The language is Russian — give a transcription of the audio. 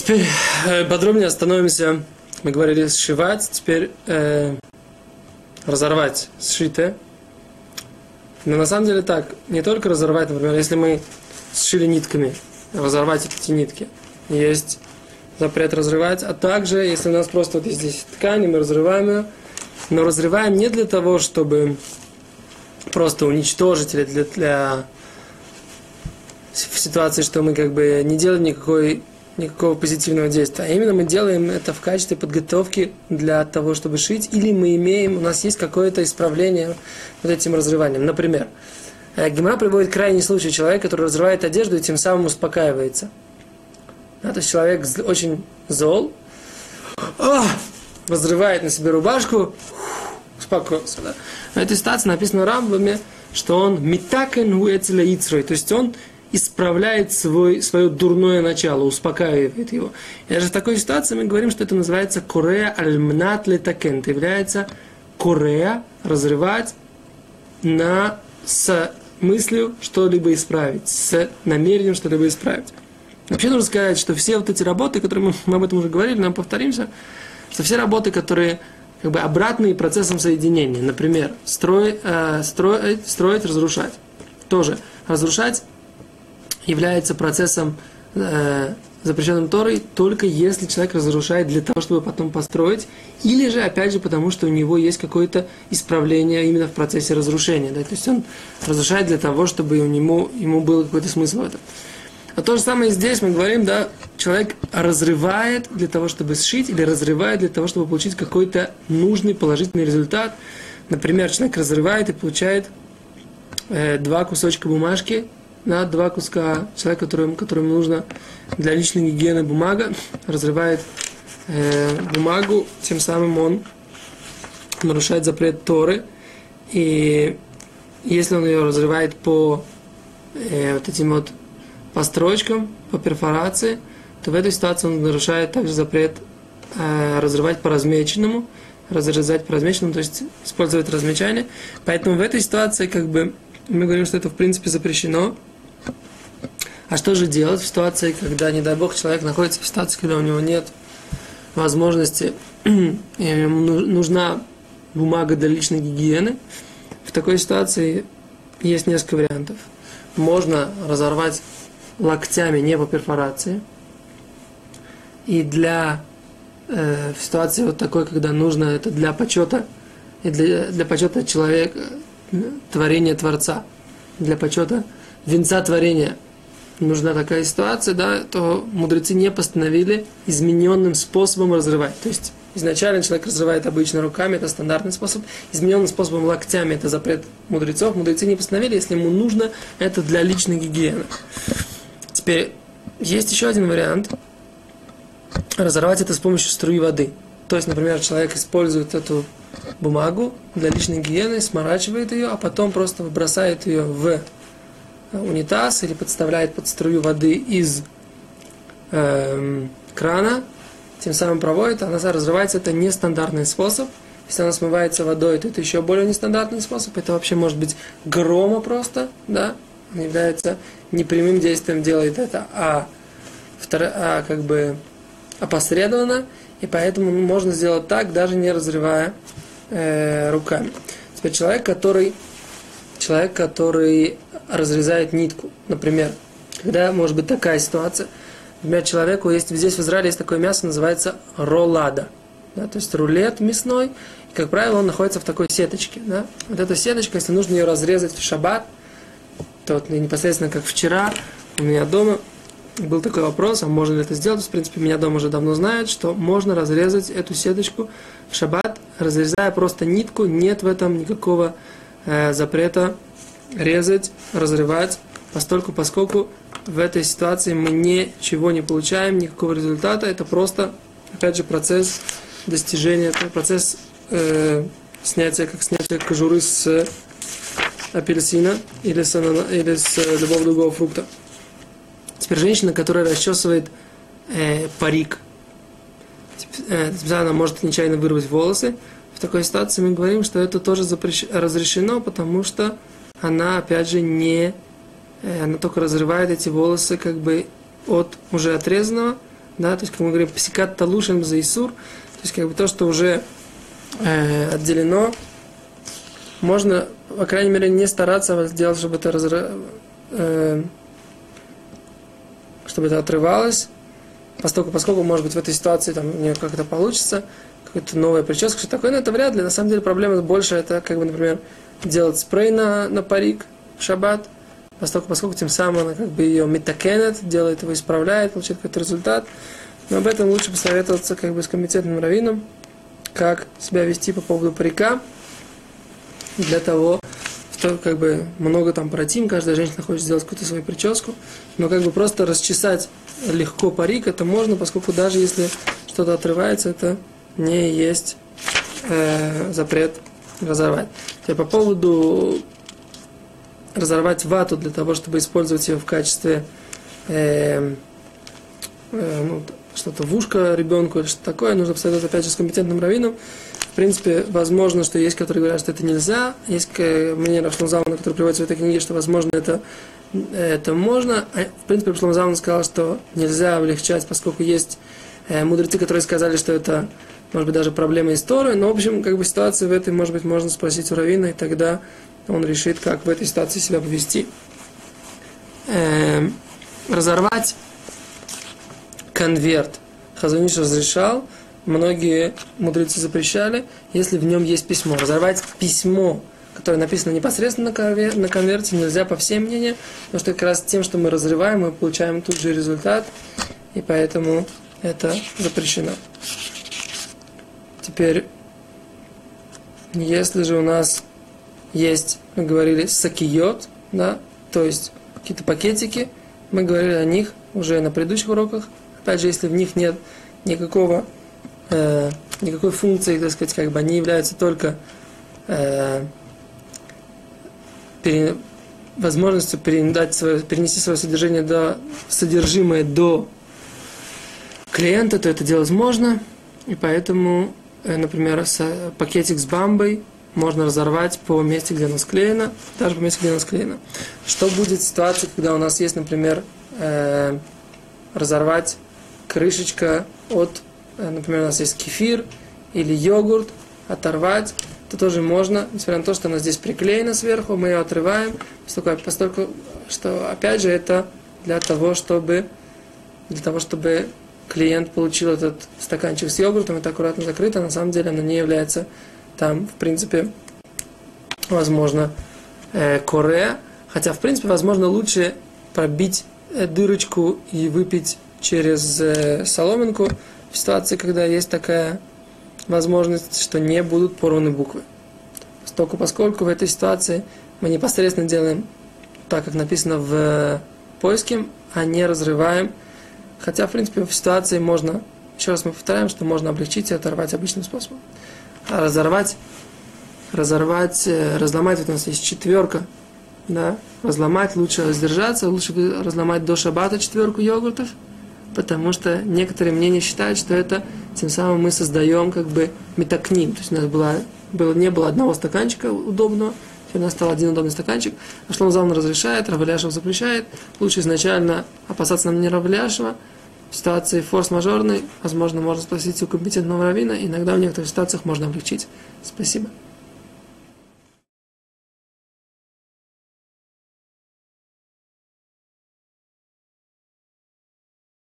Теперь э, подробнее остановимся. Мы говорили сшивать, теперь э, разорвать сшитое. Но на самом деле так, не только разорвать, например, если мы сшили нитками, разорвать эти нитки. Есть запрет разрывать, а также, если у нас просто вот здесь ткань, мы разрываем ее, но разрываем не для того, чтобы просто уничтожить или для, для в ситуации, что мы как бы не делаем никакой, никакого позитивного действия, а именно мы делаем это в качестве подготовки для того, чтобы шить, или мы имеем, у нас есть какое-то исправление вот этим разрыванием. Например, э, Гимра приводит крайний случай человека, который разрывает одежду и тем самым успокаивается. Да, то есть человек очень зол, разрывает на себе рубашку, успокоился. Да. В этой ситуации написано в Рамбаме, что он метакен уэцеля ицрой, то есть он исправляет свой, свое дурное начало, успокаивает его. И даже в такой ситуации мы говорим, что это называется корея альмнат летакен. Это является корея, разрывать на, с мыслью что-либо исправить, с намерением что-либо исправить. Вообще нужно сказать, что все вот эти работы, которые мы, мы об этом уже говорили, нам повторимся, что все работы, которые как бы обратные процессом соединения, например, строй, э, строить, строить, разрушать, тоже разрушать является процессом э, запрещенным Торой только если человек разрушает для того, чтобы потом построить, или же, опять же, потому что у него есть какое-то исправление именно в процессе разрушения. Да? То есть он разрушает для того, чтобы у него, ему был какой-то смысл в этом. А то же самое здесь мы говорим, да, человек разрывает для того, чтобы сшить, или разрывает для того, чтобы получить какой-то нужный положительный результат. Например, человек разрывает и получает э, два кусочка бумажки, на два куска человек, которому, которому нужно для личной гигиены бумага, разрывает э, бумагу, тем самым он нарушает запрет Торы. И если он ее разрывает по э, вот этим вот по строчкам, по перфорации, то в этой ситуации он нарушает также запрет э, разрывать по размеченному, разрезать по размеченному, то есть использовать размечание. Поэтому в этой ситуации как бы мы говорим, что это в принципе запрещено, а что же делать в ситуации, когда, не дай бог, человек находится в ситуации, когда у него нет возможности, ему нужна бумага для личной гигиены? В такой ситуации есть несколько вариантов. Можно разорвать локтями не по перфорации. И для э, в ситуации вот такой, когда нужно это для почета и для, для почета человека, творения Творца, для почета венца творения – нужна такая ситуация, да, то мудрецы не постановили измененным способом разрывать. То есть изначально человек разрывает обычно руками, это стандартный способ. Измененным способом локтями, это запрет мудрецов. Мудрецы не постановили, если ему нужно, это для личной гигиены. Теперь есть еще один вариант. Разорвать это с помощью струи воды. То есть, например, человек использует эту бумагу для личной гигиены, сморачивает ее, а потом просто бросает ее в унитаз или подставляет под струю воды из э, крана, тем самым проводит, она разрывается, это нестандартный способ. Если она смывается водой, то это еще более нестандартный способ. Это вообще может быть грома просто, да, он является непрямым действием, делает это, а, второ, а как бы опосредованно, и поэтому можно сделать так, даже не разрывая э, руками. Теперь человек, который человек, который разрезает нитку. Например, когда может быть такая ситуация, например, человеку есть здесь в Израиле есть такое мясо, называется роллада. Да, то есть рулет мясной, и, как правило, он находится в такой сеточке. Да? Вот эта сеточка, если нужно ее разрезать в шаббат, то вот непосредственно как вчера у меня дома был такой вопрос, а можно ли это сделать? В принципе, меня дома уже давно знают, что можно разрезать эту сеточку в шаббат, разрезая просто нитку, нет в этом никакого э, запрета резать, разрывать, постольку, поскольку в этой ситуации мы ничего не получаем, никакого результата. Это просто, опять же, процесс достижения, процесс э, снятия, как снятие кожуры с апельсина или с, или с любого другого фрукта. Теперь женщина, которая расчесывает э, парик, э, она может нечаянно вырвать волосы, в такой ситуации мы говорим, что это тоже запрещ... разрешено, потому что она, опять же, не... Э, она только разрывает эти волосы как бы от уже отрезанного, да, то есть, как мы говорим, псикат талушин за Исур, то есть, как бы то, что уже э, отделено, можно, по крайней мере, не стараться сделать, чтобы это разра... э, чтобы это отрывалось, поскольку, поскольку, может быть, в этой ситуации там у нее как-то получится, какая-то новая прическа, что такое, но это вряд ли. На самом деле проблема больше, это, как бы, например, делать спрей на, на парик в шаббат, поскольку, поскольку тем самым она как бы ее метакенет, делает его, исправляет, получает какой-то результат. Но об этом лучше посоветоваться как бы с комитетным раввином, как себя вести по поводу парика, для того, что как бы много там протим, каждая женщина хочет сделать какую-то свою прическу, но как бы просто расчесать легко парик, это можно, поскольку даже если что-то отрывается, это не есть э, запрет разорвать. Теперь по поводу разорвать вату для того, чтобы использовать ее в качестве э, э, ну, что-то в ушко ребенку или что-то такое, нужно посоветовать опять же с компетентным раввином. Принципе, возможно, что есть, которые говорят, что это нельзя. Есть мнение Рафшламзавана, который приводится в этой книге, что, возможно, это, это можно. А, в принципе, Рафшламзаван сказал, что нельзя облегчать, поскольку есть э, мудрецы, которые сказали, что это, может быть, даже проблема истории. Но, в общем, как бы ситуация в этой, может быть, можно спросить у Равина, и тогда он решит, как в этой ситуации себя повести. Э, разорвать конверт Хазуниш разрешал, многие мудрецы запрещали, если в нем есть письмо. Разорвать письмо, которое написано непосредственно на конверте, нельзя по всем мнениям, потому что как раз тем, что мы разрываем, мы получаем тут же результат, и поэтому это запрещено. Теперь, если же у нас есть, мы говорили, сакиот, да, то есть какие-то пакетики, мы говорили о них уже на предыдущих уроках, Опять же, если в них нет никакого, э, никакой функции, так сказать, как бы они являются только э, пере, возможностью передать свое, перенести свое содержание до, содержимое до клиента, то это делать можно. И поэтому, э, например, с, пакетик с бамбой можно разорвать по месте, где оно склеено, даже по месте, где оно склеено. Что будет в ситуации, когда у нас есть, например, э, разорвать крышечка от, э, например, у нас есть кефир или йогурт, оторвать, то тоже можно, несмотря на то, что она здесь приклеена сверху, мы ее отрываем, поскольку, поскольку что, опять же, это для того, чтобы, для того, чтобы клиент получил этот стаканчик с йогуртом, это аккуратно закрыто, на самом деле оно не является там, в принципе, возможно, э, коре, хотя, в принципе, возможно, лучше пробить э, дырочку и выпить через э, соломинку в ситуации, когда есть такая возможность, что не будут порваны буквы. Поскольку, поскольку в этой ситуации мы непосредственно делаем так, как написано в э, поиске, а не разрываем. Хотя, в принципе, в ситуации можно, еще раз мы повторяем, что можно облегчить и оторвать обычным способом. А разорвать, разорвать, э, разломать, вот у нас есть четверка, да, разломать, лучше сдержаться, лучше разломать до шабата четверку йогуртов, потому что некоторые мнения считают, что это тем самым мы создаем как бы метакним. То есть у нас была, было, не было одного стаканчика удобного, у нас стал один удобный стаканчик. А Шломзалн разрешает, Равляшев запрещает. Лучше изначально опасаться нам не Равляшева. В ситуации форс-мажорной, возможно, можно спросить у компетентного равина. Иногда в некоторых ситуациях можно облегчить. Спасибо.